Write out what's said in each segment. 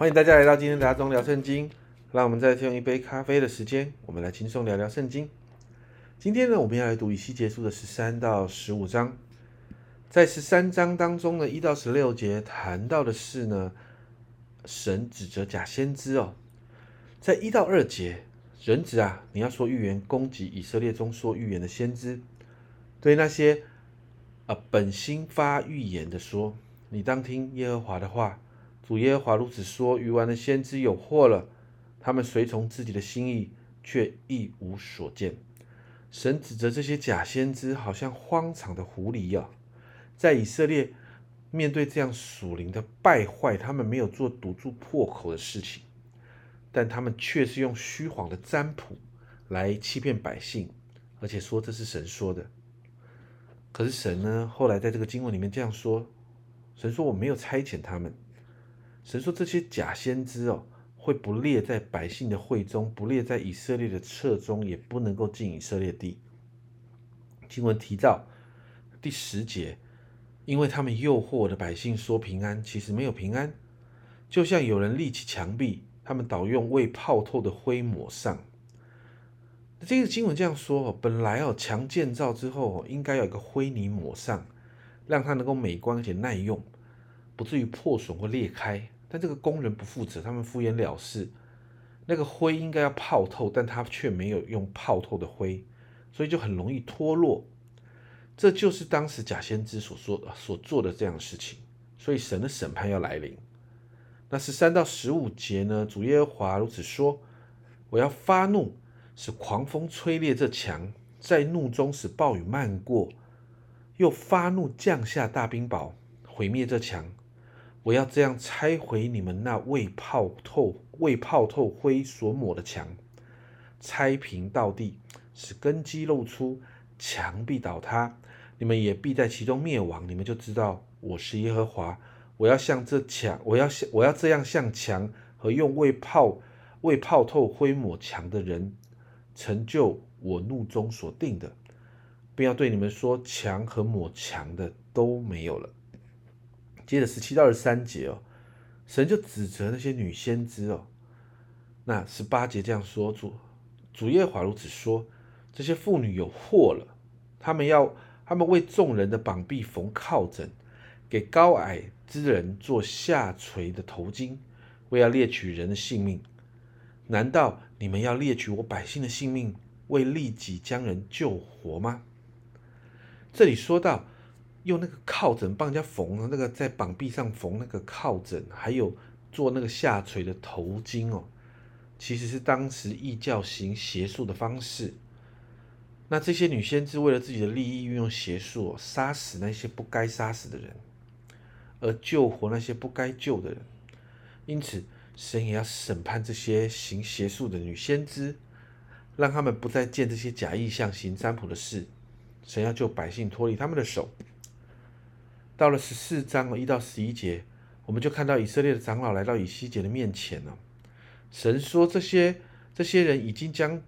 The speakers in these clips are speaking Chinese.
欢迎大家来到今天的阿忠聊圣经。让我们再用一杯咖啡的时间，我们来轻松聊聊圣经。今天呢，我们要来读以西结书的十三到十五章。在十三章当中呢，一到十六节谈到的是呢，神指责假先知哦。在一到二节，人子啊，你要说预言攻击以色列中说预言的先知，对那些啊本心发预言的说，你当听耶和华的话。主耶和华如此说：愚顽的先知有祸了。他们随从自己的心意，却一无所见。神指责这些假先知，好像荒唐的狐狸啊！在以色列面对这样属灵的败坏，他们没有做堵住破口的事情，但他们却是用虚谎的占卜来欺骗百姓，而且说这是神说的。可是神呢？后来在这个经文里面这样说：神说我没有差遣他们。神说这些假先知哦。会不列在百姓的会中，不列在以色列的册中，也不能够进以色列地。经文提到第十节，因为他们诱惑我的百姓说平安，其实没有平安，就像有人立起墙壁，他们倒用未泡透的灰抹上。这个经文这样说哦：本来哦，墙建造之后哦应该有一个灰泥抹上，让它能够美观且耐用，不至于破损或裂开。但这个工人不负责，他们敷衍了事。那个灰应该要泡透，但他却没有用泡透的灰，所以就很容易脱落。这就是当时假先知所说所做的这样的事情。所以神的审判要来临。那十三到十五节呢？主耶和华如此说：我要发怒，使狂风吹裂这墙，在怒中使暴雨漫过，又发怒降下大冰雹，毁灭这墙。我要这样拆毁你们那未泡透、未泡透灰所抹的墙，拆平到地，使根基露出，墙必倒塌，你们也必在其中灭亡。你们就知道我是耶和华。我要向这墙，我要向我要这样向墙和用未泡、未泡透灰抹墙的人，成就我怒中所定的，并要对你们说：墙和抹墙的都没有了。接着十七到二十三节哦，神就指责那些女先知哦。那十八节这样说：主主耶华如此说，这些妇女有祸了。他们要他们为众人的膀臂缝靠枕，给高矮之人做下垂的头巾，为要猎取人的性命。难道你们要猎取我百姓的性命，为利己将人救活吗？这里说到。用那个靠枕帮人家缝那个在膀臂上缝那个靠枕，还有做那个下垂的头巾哦，其实是当时异教行邪术的方式。那这些女先知为了自己的利益，运用邪术杀死那些不该杀死的人，而救活那些不该救的人。因此，神也要审判这些行邪术的女先知，让他们不再见这些假意象行占卜的事。神要救百姓脱离他们的手。到了十四章一到十一节，我们就看到以色列的长老来到以西结的面前了。神说：“这些这些人已经将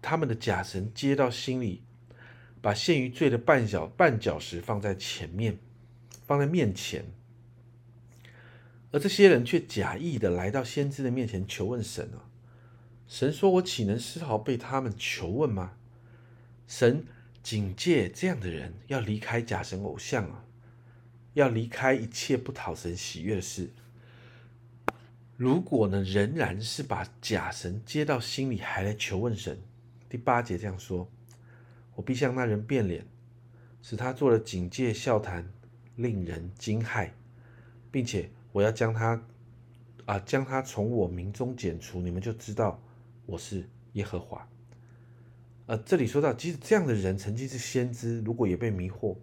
他们的假神接到心里，把陷于罪的绊脚绊脚石放在前面，放在面前。而这些人却假意的来到先知的面前求问神啊。神说：我岂能丝毫被他们求问吗？神警戒这样的人要离开假神偶像啊。”要离开一切不讨神喜悦的事。如果呢，仍然是把假神接到心里，还来求问神。第八节这样说：“我必向那人变脸，使他做了警戒笑谈，令人惊骇，并且我要将他啊，将他从我民中剪除。你们就知道我是耶和华。”呃，这里说到，即使这样的人曾经是先知，如果也被迷惑。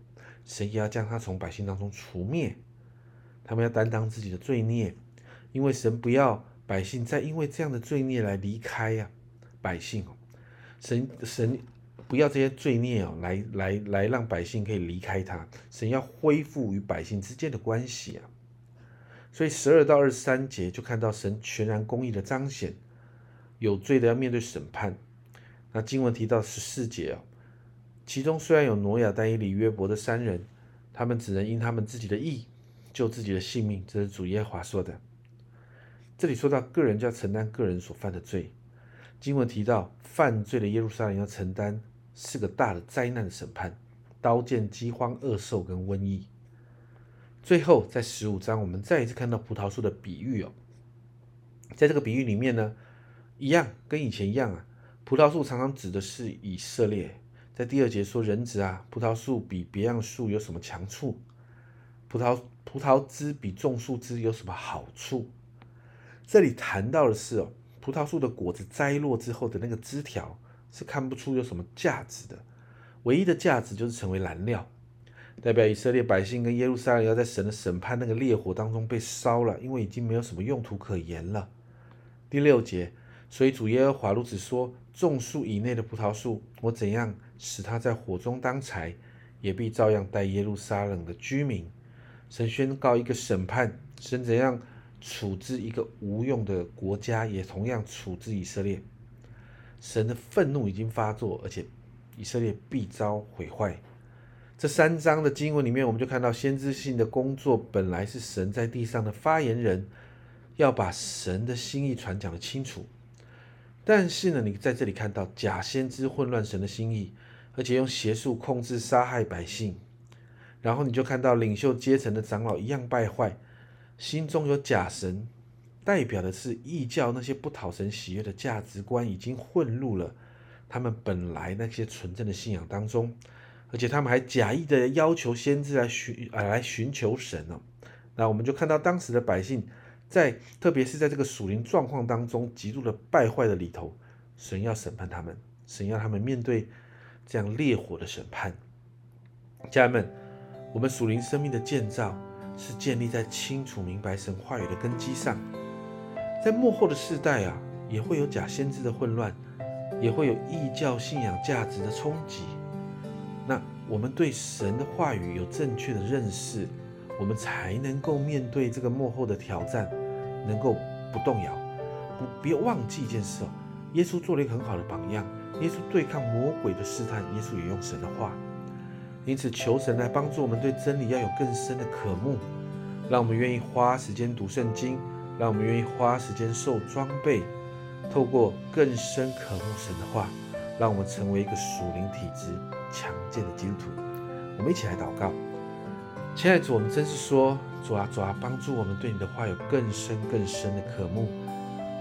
神也要将他从百姓当中除灭，他们要担当自己的罪孽，因为神不要百姓再因为这样的罪孽来离开呀，百姓哦，神神不要这些罪孽哦，来来来让百姓可以离开他，神要恢复与百姓之间的关系啊，所以十二到二十三节就看到神全然公义的彰显，有罪的要面对审判，那经文提到十四节哦。其中虽然有挪亚、但以理、约伯的三人，他们只能因他们自己的义救自己的性命，这是主耶华说的。这里说到个人就要承担个人所犯的罪。经文提到犯罪的耶路撒冷要承担是个大的灾难的审判，刀剑、饥荒、恶兽跟瘟疫。最后在十五章，我们再一次看到葡萄树的比喻哦。在这个比喻里面呢，一样跟以前一样啊，葡萄树常常指的是以色列。在第二节说人子啊，葡萄树比别样树有什么强处？葡萄葡萄枝比种树枝有什么好处？这里谈到的是哦，葡萄树的果子摘落之后的那个枝条是看不出有什么价值的，唯一的价值就是成为燃料，代表以色列百姓跟耶路撒冷要在神的审判那个烈火当中被烧了，因为已经没有什么用途可言了。第六节，所以主耶和华如此说：种树以内的葡萄树，我怎样使他在火中当柴，也必照样待耶路撒冷的居民。神宣告一个审判，神怎样处置一个无用的国家，也同样处置以色列。神的愤怒已经发作，而且以色列必遭毁坏。这三章的经文里面，我们就看到先知性的工作本来是神在地上的发言人。要把神的心意传讲的清楚，但是呢，你在这里看到假先知混乱神的心意，而且用邪术控制杀害百姓，然后你就看到领袖阶层的长老一样败坏，心中有假神，代表的是异教那些不讨神喜悦的价值观已经混入了他们本来那些纯正的信仰当中，而且他们还假意的要求先知来寻啊来寻求神呢。那我们就看到当时的百姓。在特别是在这个属灵状况当中极度的败坏的里头，神要审判他们，神要他们面对这样烈火的审判。家人们，我们属灵生命的建造是建立在清楚明白神话语的根基上。在幕后的世代啊，也会有假先知的混乱，也会有异教信仰价值的冲击。那我们对神的话语有正确的认识。我们才能够面对这个幕后的挑战，能够不动摇。不，别忘记一件事哦，耶稣做了一个很好的榜样。耶稣对抗魔鬼的试探，耶稣也用神的话。因此，求神来帮助我们对真理要有更深的渴慕，让我们愿意花时间读圣经，让我们愿意花时间受装备，透过更深渴慕神的话，让我们成为一个属灵体质强健的基督徒。我们一起来祷告。亲爱的主，我们真是说，主啊主啊，帮助我们对你的话有更深更深的渴慕。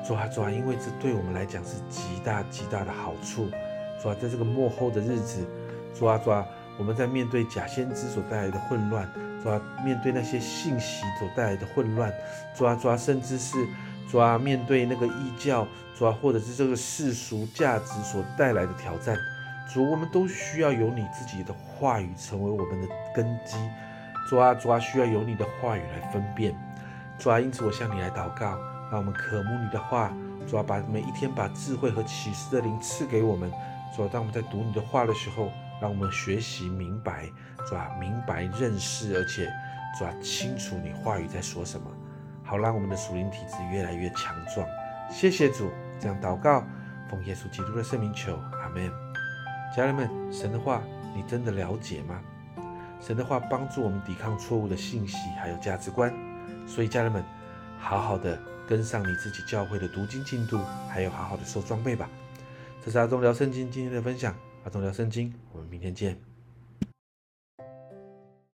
主啊主啊，因为这对我们来讲是极大极大的好处。主啊，在这个幕后的日子，主啊主啊，我们在面对假先知所带来的混乱，主啊，面对那些信息所带来的混乱，主啊主啊，甚至是主啊，面对那个异教，主啊，或者是这个世俗价值所带来的挑战，主，我们都需要有你自己的话语成为我们的根基。主啊，主啊，需要有你的话语来分辨。主啊，因此我向你来祷告，让我们渴慕你的话。主啊，把每一天把智慧和启示的灵赐给我们。主啊，当我们在读你的话的时候，让我们学习明白。主啊，明白认识，而且主啊，清楚你话语在说什么，好让我们的属灵体质越来越强壮。谢谢主，这样祷告，奉耶稣基督的圣名求，阿门。家人们，神的话你真的了解吗？神的话帮助我们抵抗错误的信息，还有价值观。所以家人们，好好的跟上你自己教会的读经进度，还有好好的收装备吧。这是阿忠聊圣经今天的分享，阿忠聊圣经，我们明天见。